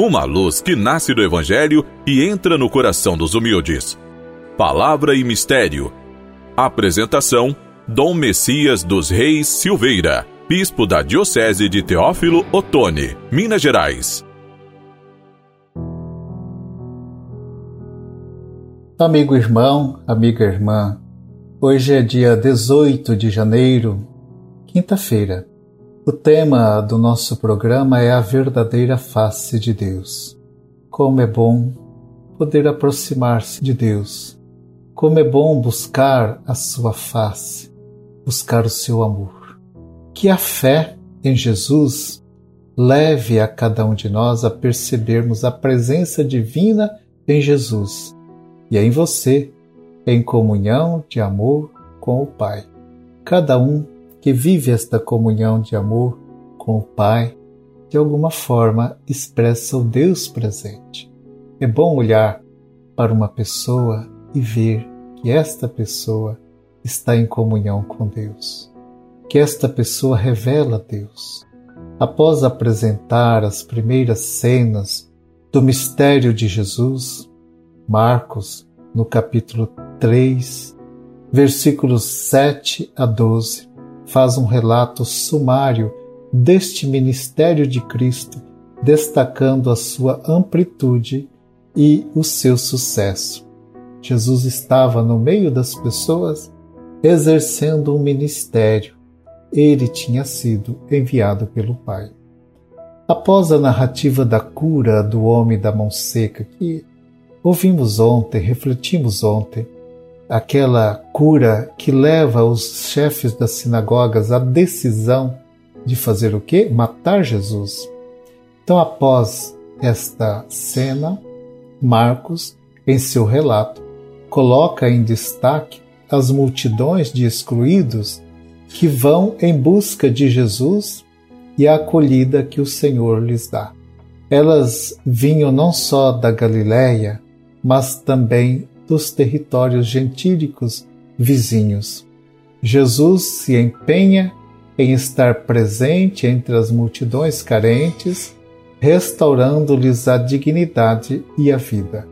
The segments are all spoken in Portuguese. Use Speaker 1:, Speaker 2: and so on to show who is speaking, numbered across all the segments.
Speaker 1: uma luz que nasce do Evangelho e entra no coração dos humildes. Palavra e Mistério. Apresentação: Dom Messias dos Reis Silveira, Bispo da Diocese de Teófilo Otoni, Minas Gerais.
Speaker 2: Amigo irmão, amiga irmã, hoje é dia 18 de janeiro, quinta-feira. O tema do nosso programa é a verdadeira face de Deus. Como é bom poder aproximar-se de Deus. Como é bom buscar a sua face, buscar o seu amor. Que a fé em Jesus leve a cada um de nós a percebermos a presença divina em Jesus e em você, em comunhão de amor com o Pai. Cada um que vive esta comunhão de amor com o Pai, de alguma forma expressa o Deus presente. É bom olhar para uma pessoa e ver que esta pessoa está em comunhão com Deus, que esta pessoa revela Deus. Após apresentar as primeiras cenas do mistério de Jesus, Marcos, no capítulo 3, versículos 7 a 12, faz um relato sumário deste ministério de Cristo, destacando a sua amplitude e o seu sucesso. Jesus estava no meio das pessoas exercendo um ministério. Ele tinha sido enviado pelo Pai. Após a narrativa da cura do homem da mão seca, que ouvimos ontem, refletimos ontem, aquela cura que leva os chefes das sinagogas à decisão de fazer o quê? Matar Jesus. Então, após esta cena, Marcos, em seu relato, coloca em destaque as multidões de excluídos que vão em busca de Jesus e a acolhida que o Senhor lhes dá. Elas vinham não só da Galiléia, mas também dos territórios gentílicos vizinhos. Jesus se empenha em estar presente entre as multidões carentes, restaurando-lhes a dignidade e a vida.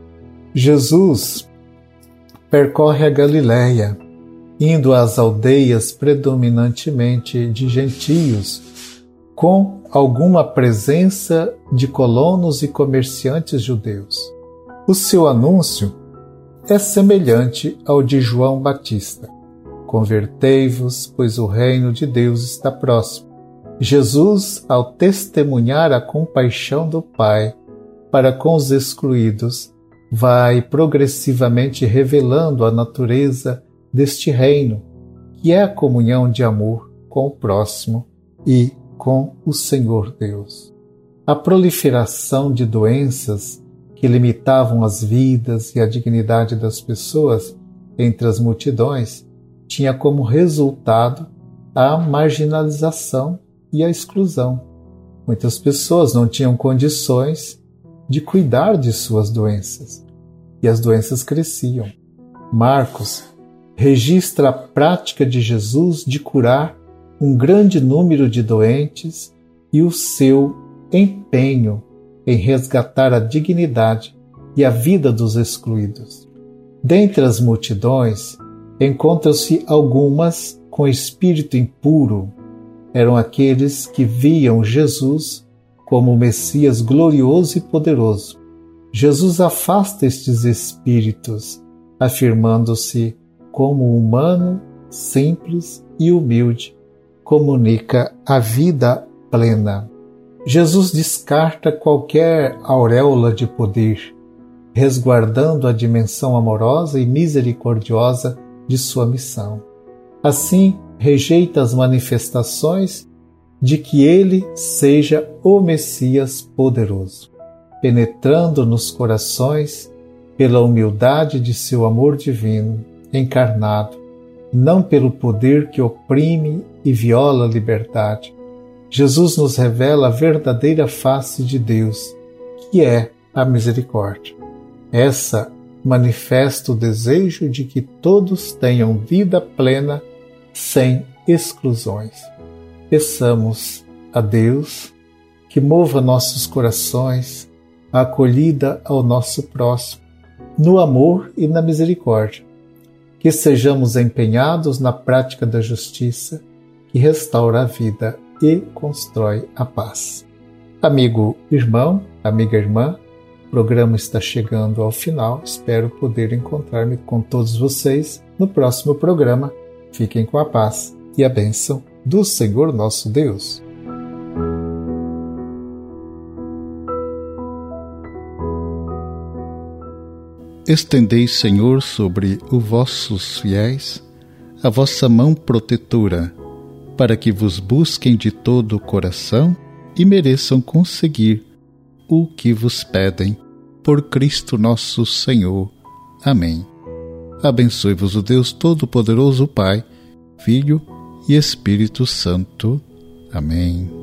Speaker 2: Jesus percorre a Galiléia, indo às aldeias predominantemente de gentios, com alguma presença de colonos e comerciantes judeus. O seu anúncio é semelhante ao de João Batista. Convertei-vos, pois o reino de Deus está próximo. Jesus, ao testemunhar a compaixão do Pai para com os excluídos, vai progressivamente revelando a natureza deste reino, que é a comunhão de amor com o próximo e com o Senhor Deus. A proliferação de doenças que limitavam as vidas e a dignidade das pessoas entre as multidões, tinha como resultado a marginalização e a exclusão. Muitas pessoas não tinham condições de cuidar de suas doenças e as doenças cresciam. Marcos registra a prática de Jesus de curar um grande número de doentes e o seu empenho em resgatar a dignidade e a vida dos excluídos. Dentre as multidões, encontram-se algumas com espírito impuro. Eram aqueles que viam Jesus como o Messias glorioso e poderoso. Jesus afasta estes espíritos, afirmando-se como humano, simples e humilde, comunica a vida plena. Jesus descarta qualquer auréola de poder, resguardando a dimensão amorosa e misericordiosa de sua missão. Assim, rejeita as manifestações de que ele seja o Messias poderoso, penetrando nos corações pela humildade de seu amor divino encarnado, não pelo poder que oprime e viola a liberdade, Jesus nos revela a verdadeira face de Deus, que é a misericórdia. Essa manifesta o desejo de que todos tenham vida plena sem exclusões. Peçamos a Deus que mova nossos corações a acolhida ao nosso próximo, no amor e na misericórdia. Que sejamos empenhados na prática da justiça, que restaura a vida e constrói a paz. Amigo irmão, amiga irmã, o programa está chegando ao final. Espero poder encontrar-me com todos vocês no próximo programa. Fiquem com a paz e a bênção do Senhor nosso Deus. Estendei, Senhor, sobre os vossos fiéis a vossa mão protetora, para que vos busquem de todo o coração e mereçam conseguir o que vos pedem. Por Cristo nosso Senhor. Amém. Abençoe-vos o Deus Todo-Poderoso, Pai, Filho e Espírito Santo. Amém.